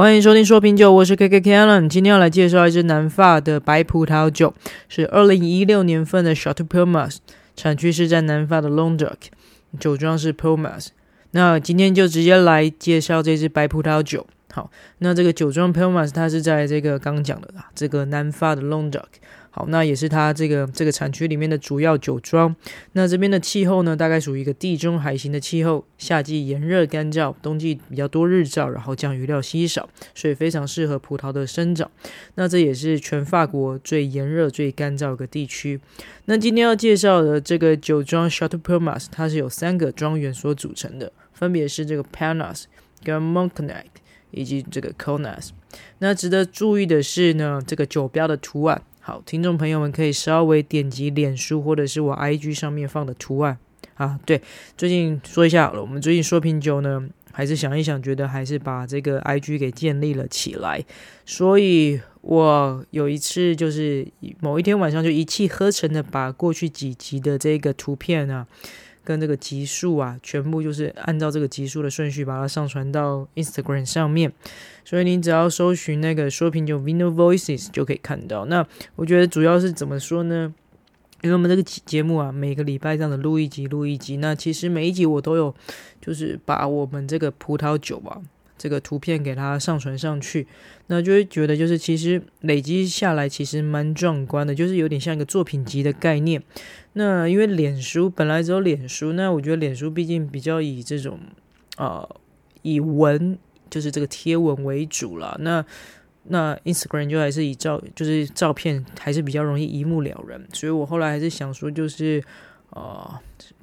欢迎收听说品酒，我是 KK K Allen，今天要来介绍一支南法的白葡萄酒，是二零一六年份的 Chateau Purmas，产区是在南法的 Languedoc，酒庄是 Purmas。那今天就直接来介绍这支白葡萄酒。好，那这个酒庄 Purmas 它是在这个刚讲的啦，这个南法的 Languedoc。好，那也是它这个这个产区里面的主要酒庄。那这边的气候呢，大概属于一个地中海型的气候，夏季炎热干燥，冬季比较多日照，然后降雨量稀少，所以非常适合葡萄的生长。那这也是全法国最炎热、最干燥的地区。那今天要介绍的这个酒庄 Château Purmas，它是由三个庄园所组成的，分别是这个 Purnas 跟 Montagnac 以及这个 Conas。那值得注意的是呢，这个酒标的图案。好，听众朋友们可以稍微点击脸书或者是我 IG 上面放的图案啊。对，最近说一下好了，我们最近说品酒呢，还是想一想，觉得还是把这个 IG 给建立了起来。所以我有一次就是某一天晚上就一气呵成的把过去几集的这个图片啊。跟这个集数啊，全部就是按照这个集数的顺序把它上传到 Instagram 上面，所以你只要搜寻那个说品酒 Vineo Voices 就可以看到。那我觉得主要是怎么说呢？因为我们这个节目啊，每个礼拜这样的录一集录一集，那其实每一集我都有就是把我们这个葡萄酒啊。这个图片给它上传上去，那就会觉得就是其实累积下来其实蛮壮观的，就是有点像一个作品集的概念。那因为脸书本来只有脸书，那我觉得脸书毕竟比较以这种、呃、以文就是这个贴文为主了。那那 Instagram 就还是以照就是照片还是比较容易一目了然，所以我后来还是想说就是啊。呃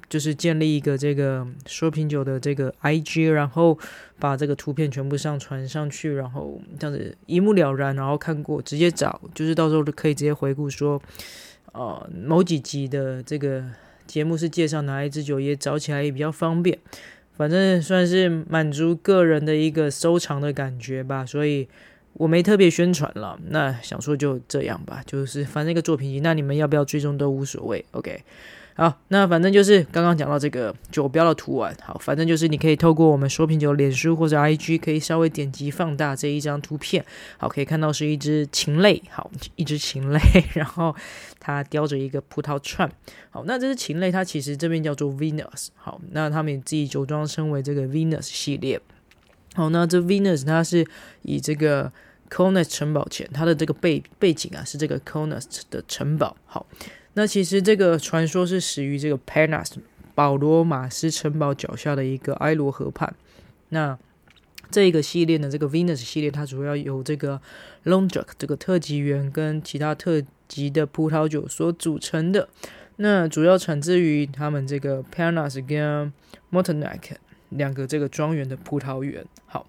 就是建立一个这个说品酒的这个 IG，然后把这个图片全部上传上去，然后这样子一目了然，然后看过直接找，就是到时候可以直接回顾说，呃，某几集的这个节目是介绍哪一支酒，也找起来也比较方便。反正算是满足个人的一个收藏的感觉吧，所以我没特别宣传了。那想说就这样吧，就是反正一个作品集，那你们要不要追踪都无所谓，OK。好，那反正就是刚刚讲到这个酒标的图案。好，反正就是你可以透过我们说品酒脸书或者 IG，可以稍微点击放大这一张图片。好，可以看到是一只禽类，好，一只禽类，然后它叼着一个葡萄串。好，那这只禽类它其实这边叫做 Venus。好，那他们也自己酒庄称为这个 Venus 系列。好，那这 Venus 它是以这个 Kaunas 城堡前，它的这个背背景啊是这个 Kaunas 的城堡。好。那其实这个传说是始于这个 Parnas 保罗马斯城堡脚下的一个埃罗河畔。那这个系列呢，这个 Venus 系列，它主要由这个 Languedoc 这个特级园跟其他特级的葡萄酒所组成的。那主要产自于他们这个 Parnas 跟 Motenac 两个这个庄园的葡萄园。好，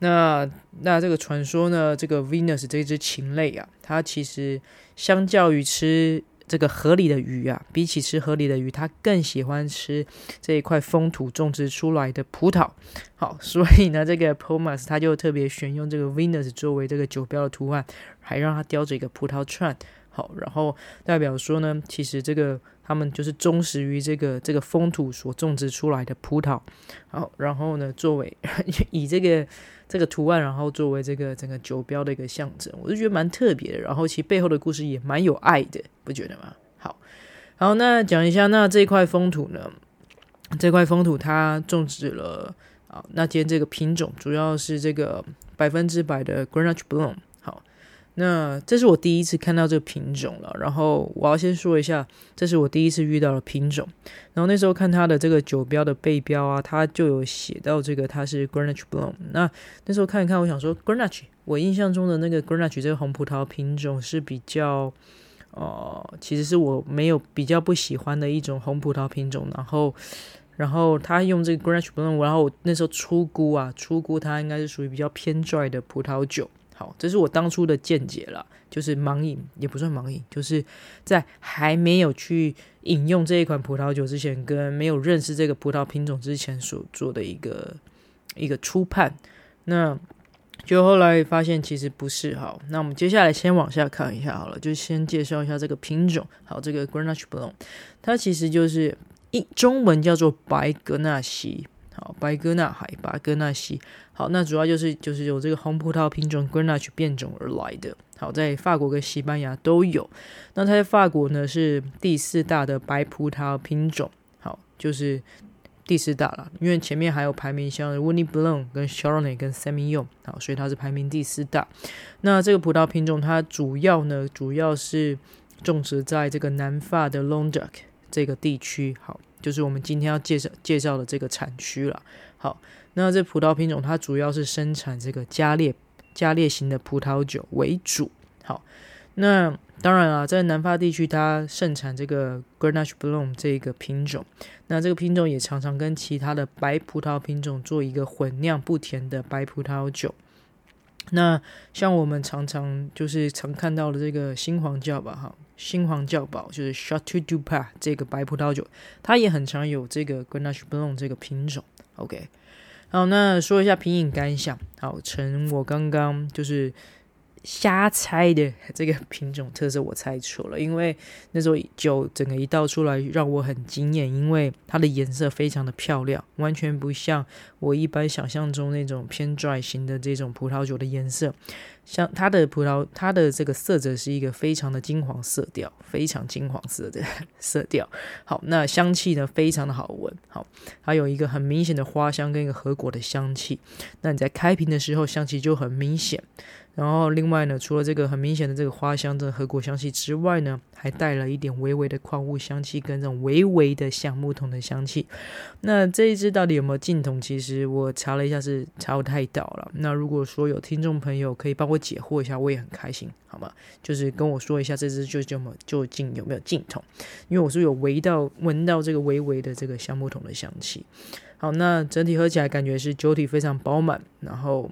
那那这个传说呢，这个 Venus 这只禽类啊，它其实相较于吃这个河里的鱼啊，比起吃河里的鱼，他更喜欢吃这一块风土种植出来的葡萄。好，所以呢，这个 p o m a s 他就特别选用这个 Venus 作为这个酒标的图案，还让它叼着一个葡萄串。好，然后代表说呢，其实这个他们就是忠实于这个这个风土所种植出来的葡萄。好，然后呢，作为 以这个。这个图案，然后作为这个整个酒标的一个象征，我就觉得蛮特别的。然后其背后的故事也蛮有爱的，不觉得吗？好，好，那讲一下，那这块风土呢？这块风土它种植了啊，那今天这个品种主要是这个百分之百的 Grenache Blanc。那这是我第一次看到这个品种了，然后我要先说一下，这是我第一次遇到的品种。然后那时候看它的这个酒标的背标啊，它就有写到这个它是 Grenache Blanc。那那时候看一看，我想说 Grenache，我印象中的那个 Grenache 这个红葡萄品种是比较，呃，其实是我没有比较不喜欢的一种红葡萄品种。然后，然后他用这个 Grenache Blanc，然后我那时候初估啊，初估它应该是属于比较偏 dry 的葡萄酒。这是我当初的见解了，就是盲饮也不算盲饮，就是在还没有去饮用这一款葡萄酒之前，跟没有认识这个葡萄品种之前所做的一个一个初判。那就后来发现其实不是。好，那我们接下来先往下看一下好了，就先介绍一下这个品种。好，这个 Grenache Blanc，它其实就是一中文叫做白格纳西。好，白哥纳海、白哥纳西。好，那主要就是就是由这个红葡萄品种 Grenache 变种而来的。好，在法国跟西班牙都有。那它在法国呢是第四大的白葡萄品种。好，就是第四大了，因为前面还有排名像 Veuillez Blanc 跟 Chardonnay 跟 Semillon。好，所以它是排名第四大。那这个葡萄品种它主要呢，主要是种植在这个南法的 Languedoc 这个地区。好。就是我们今天要介绍介绍的这个产区了。好，那这葡萄品种它主要是生产这个加烈加烈型的葡萄酒为主。好，那当然了，在南法地区它盛产这个 Grenache Blanc 这个品种。那这个品种也常常跟其他的白葡萄品种做一个混酿不甜的白葡萄酒。那像我们常常就是常看到的这个新皇教吧，哈，新皇教堡就是 Chateau du Pape 这个白葡萄酒，它也很常有这个 Grenache Blanc 这个品种。OK，好，那说一下品饮感想，好，成我刚刚就是。瞎猜的这个品种特色我猜错了，因为那时候酒整个一倒出来让我很惊艳，因为它的颜色非常的漂亮，完全不像我一般想象中那种偏拽型的这种葡萄酒的颜色。像它的葡萄，它的这个色泽是一个非常的金黄色调，非常金黄色的 色调。好，那香气呢非常的好闻，好，它有一个很明显的花香跟一个核果的香气。那你在开瓶的时候，香气就很明显。然后另外呢，除了这个很明显的这个花香的核果香气之外呢，还带了一点微微的矿物香气跟这种微微的橡木桶的香气。那这一支到底有没有净桶？其实我查了一下是查不太到了。那如果说有听众朋友可以帮我我解惑一下，我也很开心，好吗？就是跟我说一下这支就就就净有没有净桶？因为我是有闻到闻到这个微微的这个橡木桶的香气。好，那整体喝起来感觉是酒体非常饱满，然后。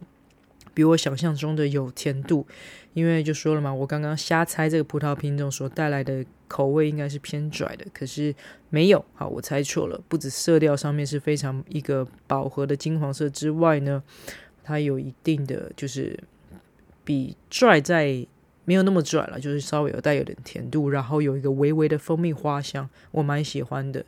比我想象中的有甜度，因为就说了嘛，我刚刚瞎猜这个葡萄品种所带来的口味应该是偏拽的，可是没有，好，我猜错了。不止色调上面是非常一个饱和的金黄色之外呢，它有一定的就是比拽在没有那么拽了，就是稍微有带有点甜度，然后有一个微微的蜂蜜花香，我蛮喜欢的。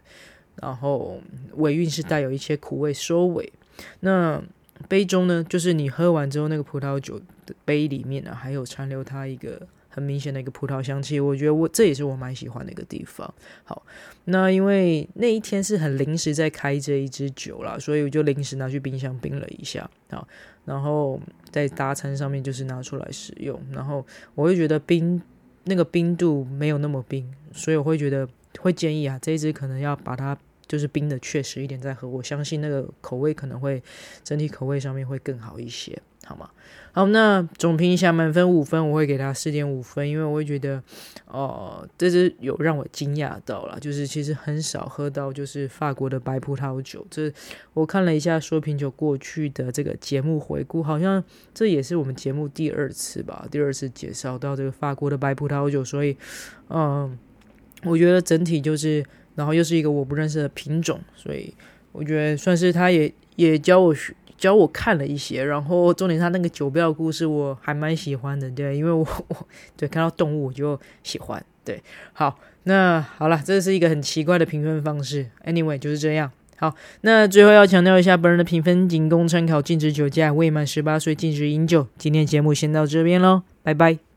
然后尾韵是带有一些苦味收尾，那。杯中呢，就是你喝完之后，那个葡萄酒的杯里面呢，还有残留它一个很明显的一个葡萄香气。我觉得我这也是我蛮喜欢的一个地方。好，那因为那一天是很临时在开这一支酒啦，所以我就临时拿去冰箱冰了一下。好，然后在大餐上面就是拿出来使用。然后我会觉得冰那个冰度没有那么冰，所以我会觉得会建议啊，这一支可能要把它。就是冰的确实一点再喝，我相信那个口味可能会整体口味上面会更好一些，好吗？好，那总评一下，满分五分，我会给他四点五分，因为我会觉得，哦、这是有让我惊讶到了，就是其实很少喝到就是法国的白葡萄酒。这我看了一下说品酒过去的这个节目回顾，好像这也是我们节目第二次吧，第二次介绍到这个法国的白葡萄酒，所以，嗯、我觉得整体就是。然后又是一个我不认识的品种，所以我觉得算是他也也教我学教我看了一些。然后重点他那个酒标的故事我还蛮喜欢的，对，因为我 我对看到动物我就喜欢，对。好，那好了，这是一个很奇怪的评分方式。Anyway，就是这样。好，那最后要强调一下，本人的评分仅供参考，禁止酒驾，未满十八岁禁止饮酒。今天节目先到这边喽，拜拜。